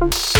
you